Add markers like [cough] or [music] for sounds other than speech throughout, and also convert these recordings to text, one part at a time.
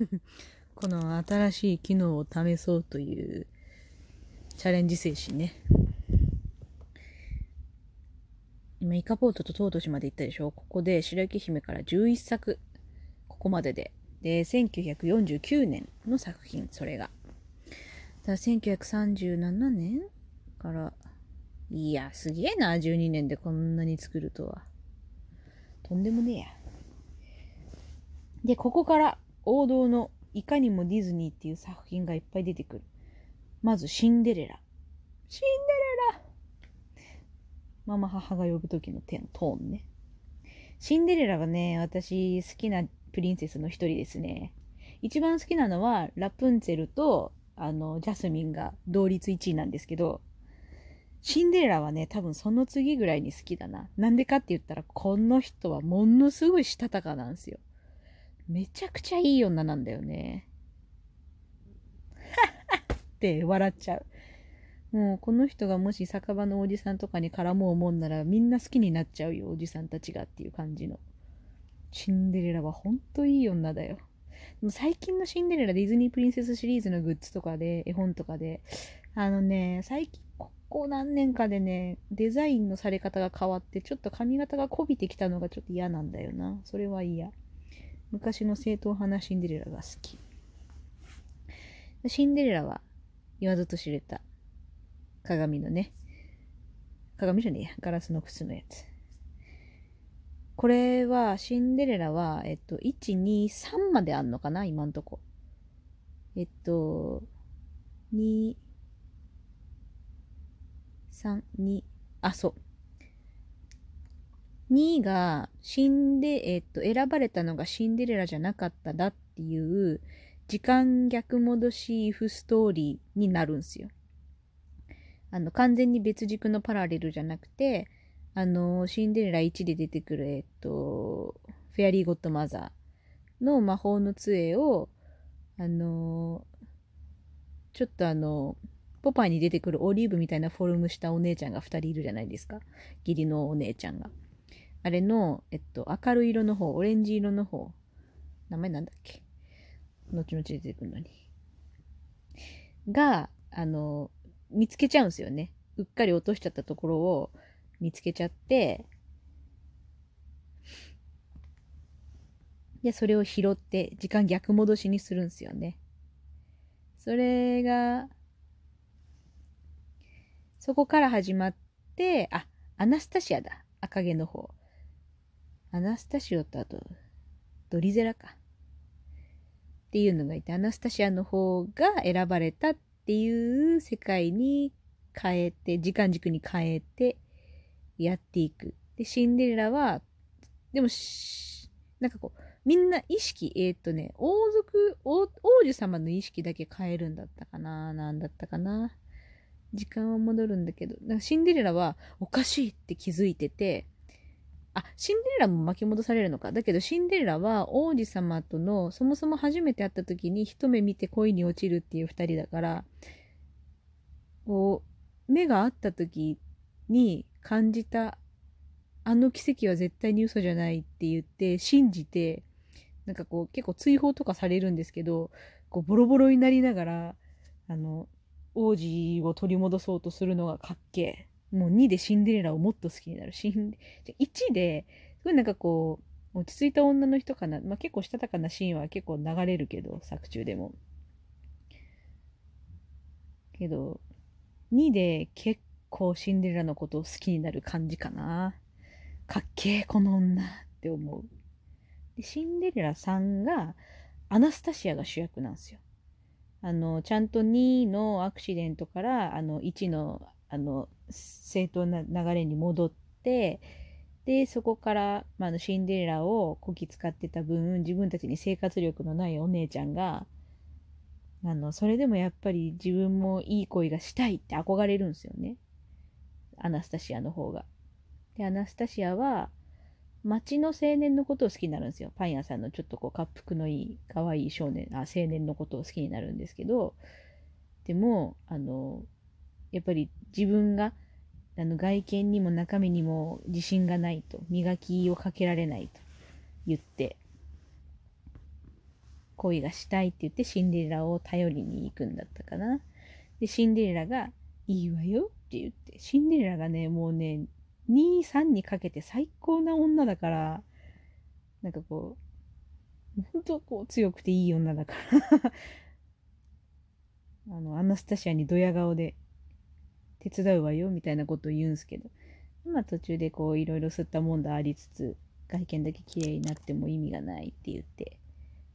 [laughs] この新しい機能を試そうというチャレンジ精神ね。今、イカポートとトートシまで行ったでしょ？ここで白雪姫から11作、ここまでで。で、1949年の作品、それが。だ1937年から、いや、すげえな、12年でこんなに作るとは。とんでもねえや。で、ここから王道のいかにもディズニーっていう作品がいっぱい出てくる。まず、シンデレラ。シンデレラママ母が呼ぶ時のテトーンね。シンデレラがね、私好きなプリンセスの一人ですね。一番好きなのはラプンツェルとあのジャスミンが同率1位なんですけど、シンデレラはね、多分その次ぐらいに好きだな。なんでかって言ったら、この人はものすごいしたたかなんですよ。めちゃくちゃいい女なんだよね。って笑っちゃう。もうこの人がもし酒場のおじさんとかに絡もうもんならみんな好きになっちゃうよ、おじさんたちがっていう感じの。シンデレラはほんといい女だよ。でも最近のシンデレラディズニープリンセスシリーズのグッズとかで、絵本とかで、あのね、最近、ここ何年かでね、デザインのされ方が変わって、ちょっと髪型がこびてきたのがちょっと嫌なんだよな。それは嫌。昔の正統派なシンデレラが好き。シンデレラは言わずと知れた鏡のね、鏡じゃねえや、ガラスの靴のやつ。これは、シンデレラは、えっと、1、2、3まであんのかな今んとこ。えっと、2、3、2、あ、そう。2位が死んで、えっと、選ばれたのがシンデレラじゃなかっただっていう、時間逆戻しイフストーリーになるんすよ。あの、完全に別軸のパラレルじゃなくて、あの、シンデレラ1で出てくる、えっと、フェアリーゴッドマザーの魔法の杖を、あの、ちょっとあの、ポパイに出てくるオリーブみたいなフォルムしたお姉ちゃんが2人いるじゃないですか。義理のお姉ちゃんが。あれの、えっと、明るい色の方、オレンジ色の方。名前なんだっけ？後々出てくるのに。が、あの、見つけちゃうんですよね。うっかり落としちゃったところを見つけちゃって、で、それを拾って時間逆戻しにするんですよね。それが、そこから始まって、あ、アナスタシアだ。赤毛の方。アナスタシオとあと、ドリゼラか。っていうのがいて、アナスタシアの方が選ばれたっていう世界に変えて、時間軸に変えてやっていく。で、シンデレラは、でもなんかこう、みんな意識、えー、っとね、王族王、王子様の意識だけ変えるんだったかななんだったかな時間は戻るんだけど、なんかシンデレラはおかしいって気づいてて、あ、シンデレラも巻き戻されるのか。だけどシンデレラは王子様との、そもそも初めて会った時に一目見て恋に落ちるっていう二人だから、こう、目が合った時に感じた、あの奇跡は絶対に嘘じゃないって言って信じて、なんかこう結構追放とかされるんですけど、こうボロボロになりながら、あの、王子を取り戻そうとするのがかっけえ。もう2でシンデレラをもっと好きになる。シン1で、すごいなんかこう、落ち着いた女の人かな。まあ結構したたかなシーンは結構流れるけど、作中でも。けど、2で結構シンデレラのことを好きになる感じかな。かっけえ、この女って思う。で、シンデレラ3が、アナスタシアが主役なんですよ。あの、ちゃんと2のアクシデントから、あの、1のあの正当な流れに戻ってでそこから、まあ、のシンデレラをこき使ってた分自分たちに生活力のないお姉ちゃんがあのそれでもやっぱり自分もいい恋がしたいって憧れるんですよねアナスタシアの方が。でアナスタシアは町の青年のことを好きになるんですよ。パン屋さんのちょっとこう、滑腹のいい、可愛い少年、あ、青年のことを好きになるんですけど、でも、あの、やっぱり自分があの外見にも中身にも自信がないと磨きをかけられないと言って恋がしたいって言ってシンデレラを頼りに行くんだったかな。で、シンデレラが、いいわよって言って、シンデレラがね、もうね、2、3にかけて最高な女だから、なんかこう、本当こう強くていい女だから [laughs] あの、アナスタシアにドヤ顔で手伝うわよみたいなことを言うんすけど、まあ途中でこういろいろ吸ったもんだありつつ、外見だけ綺麗になっても意味がないって言って、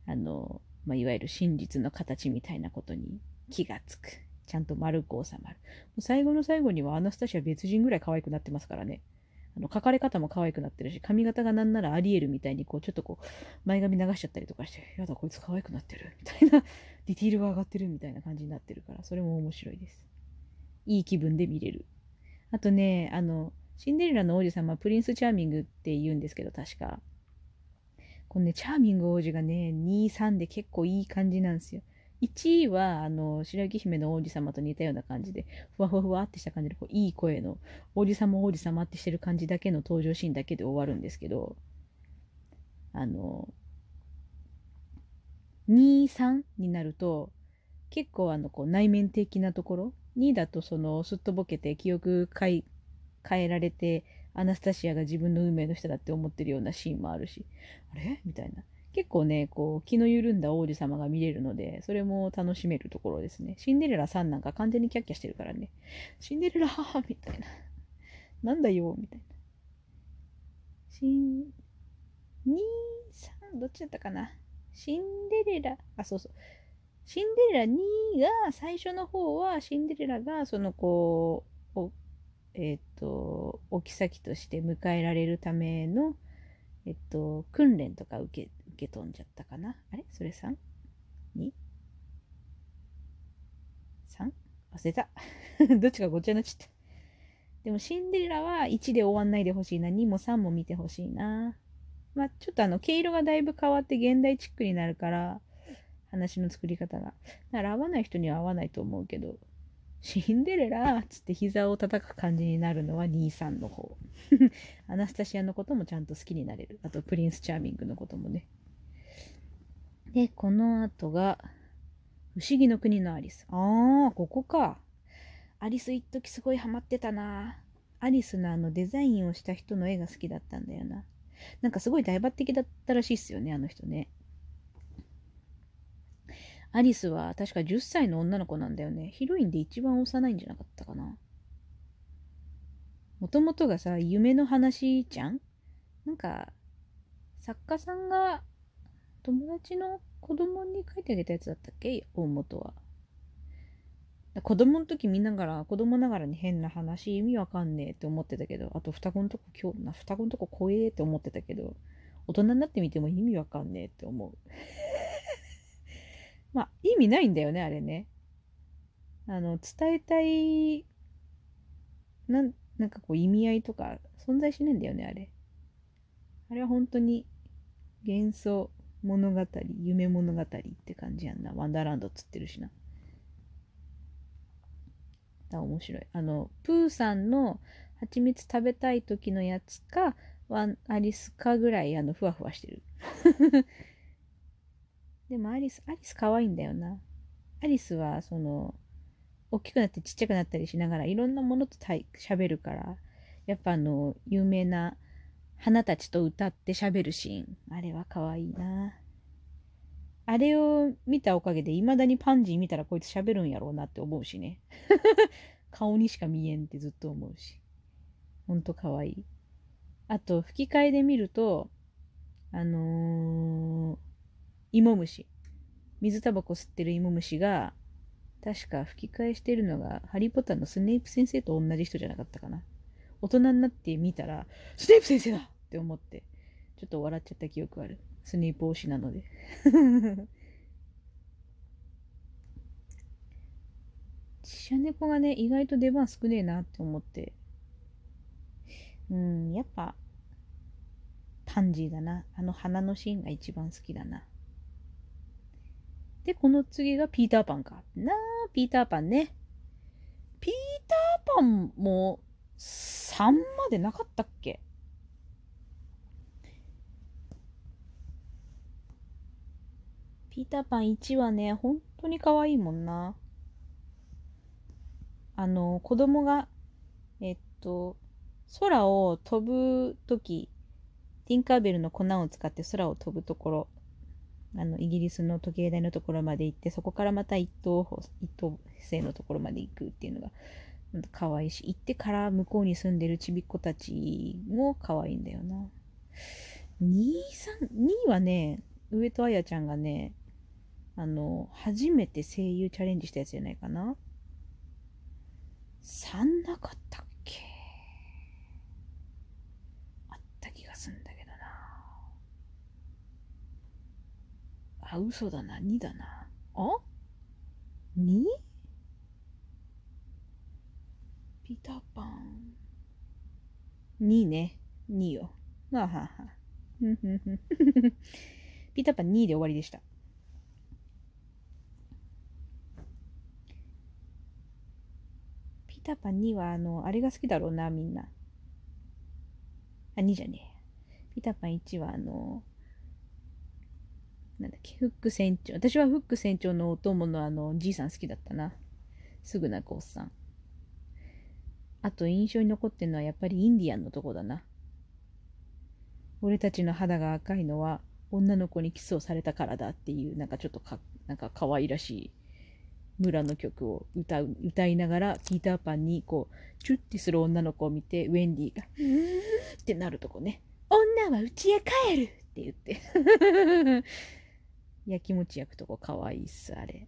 あの、まあ、いわゆる真実の形みたいなことに気がつく。ちゃんと丸く収まる。最後の最後にはアナスタシア別人ぐらい可愛くなってますからね。あの、書かれ方も可愛くなってるし、髪型がなんならアリエルみたいに、こう、ちょっとこう、前髪流しちゃったりとかして、やだ、こいつ可愛くなってる、みたいな、ディティールが上がってるみたいな感じになってるから、それも面白いです。いい気分で見れる。あとね、あの、シンデレラの王子様、プリンスチャーミングって言うんですけど、確か。このね、チャーミング王子がね、2、3で結構いい感じなんですよ。1位は、あの、白雪姫の王子様と似たような感じで、ふわふわふわってした感じで、こういい声の、王子様王子様ってしてる感じだけの登場シーンだけで終わるんですけど、あの、2、3になると、結構あの、こう内面的なところ、2だとその、すっとぼけて記憶変えられて、アナスタシアが自分の運命の人だって思ってるようなシーンもあるし、あれ？みたいな。結構ね、こう、気の緩んだ王子様が見れるので、それも楽しめるところですね。シンデレラさんなんか完全にキャッキャしてるからね。シンデレラ母みたいな。なんだよみたいな。シン、2、3、どっちだったかな？シンデレラ、あ、そうそう。シンデレラ2が、最初の方は、シンデレラが、その、こう、えっ、ー、と、置き先として迎えられるための、えっと、訓練とか受け受け飛んじゃったかな？あれ？それ？3?2?3? 忘れた。[laughs] どっちかごちゃになっちゃった。でもシンデレラは1で終わんないでほしいな。2も3も見てほしいな。まあちょっとあの毛色がだいぶ変わって現代チックになるから、話の作り方が。だから合わない人には合わないと思うけど、シンデレラっつって膝を叩く感じになるのは兄さんの方。[laughs] アナスタシアのこともちゃんと好きになれる。あとプリンスチャーミングのこともね。で、この後が、不思議の国のアリス。ああ、ここか。アリス一時すごいハマってたな。アリスのあのデザインをした人の絵が好きだったんだよな。なんかすごい大抜擢だったらしいっすよね、あの人ね。アリスは確か10歳の女の子なんだよね。ヒロインで一番幼いんじゃなかったかな。もともとがさ、夢の話じゃん？なんか、作家さんが友達の子供に書いてあげたやつだったっけ？大元は。子供の時見ながら、子供ながらに変な話、意味わかんねえって思ってたけど、あと双子のとこ今日な、双子のとこ怖えって思ってたけど、大人になってみても意味わかんねえって思う。まあ、意味ないんだよね、あれね。あの、伝えたい、なん、なんかこう意味合いとか存在しないんだよね、あれ。あれは本当に幻想、物語、夢物語って感じやんな。ワンダーランドっつってるしな。あ、面白い。あの、プーさんの蜂蜜食べたい時のやつか、ワンアリスかぐらい、あの、ふわふわしてる。でもアリス、アリス可愛いんだよな。アリスは、その、大きくなってちっちゃくなったりしながら、いろんなものと喋るから、やっぱあの、有名な花たちと歌って喋るシーン。あれは可愛いな。あれを見たおかげで、未だにパンジー見たらこいつ喋るんやろうなって思うしね。[laughs] 顔にしか見えんってずっと思うし。ほんと可愛い。あと、吹き替えで見ると、あのー、芋虫。水タバコ吸ってる芋虫が、確か吹き替えしてるのが、ハリーポッターのスネイプ先生と同じ人じゃなかったかな。大人になってみたら、スネイプ先生だって思って、ちょっと笑っちゃった記憶ある。スネイプ推しなので。[laughs] シャネコがね、意外と出番少ねえなって思って。うん、やっぱ、パンジーだな。あの花のシーンが一番好きだな。で、この次がピーターパンか。なあ、ピーターパンね。ピーターパンも3までなかったっけ？ピーターパン1はね、本当に可愛いもんな。あの、子供が、えっと、空を飛ぶとき、ティンカーベルの粉を使って空を飛ぶところ、あの、イギリスの時計台のところまで行って、そこからまた一等、一等星のところまで行くっていうのが、可愛いし、行ってから向こうに住んでるちびっ子たちも可愛いんだよな。2、3、2はね、上戸彩ちゃんがね、あの、初めて声優チャレンジしたやつじゃないかな。3なかったっけあった気がすんだけどな。あ、嘘だな。2だな。あ ?2? ピタパン。2ね。2よ。あはは。[laughs] ピーターパン2で終わりでした。ピーターパン2は、あの、あれが好きだろうな、みんな。あ、2じゃねえ。ピーターパン1は、あの、なんだっけ、フック船長。私はフック船長のお供のあの、じいさん好きだったな。すぐ泣くおっさん。あと印象に残ってるのはやっぱりインディアンのとこだな。俺たちの肌が赤いのは女の子にキスをされたからだっていうなんかちょっとかなんか可愛らしい村の曲を歌う歌いながらピーターパンにこうチュッてする女の子を見てウェンディが「うーん」ってなるとこね「女は家へ帰る!」って言って [laughs] やきもち焼くとこかわいいっすあれ。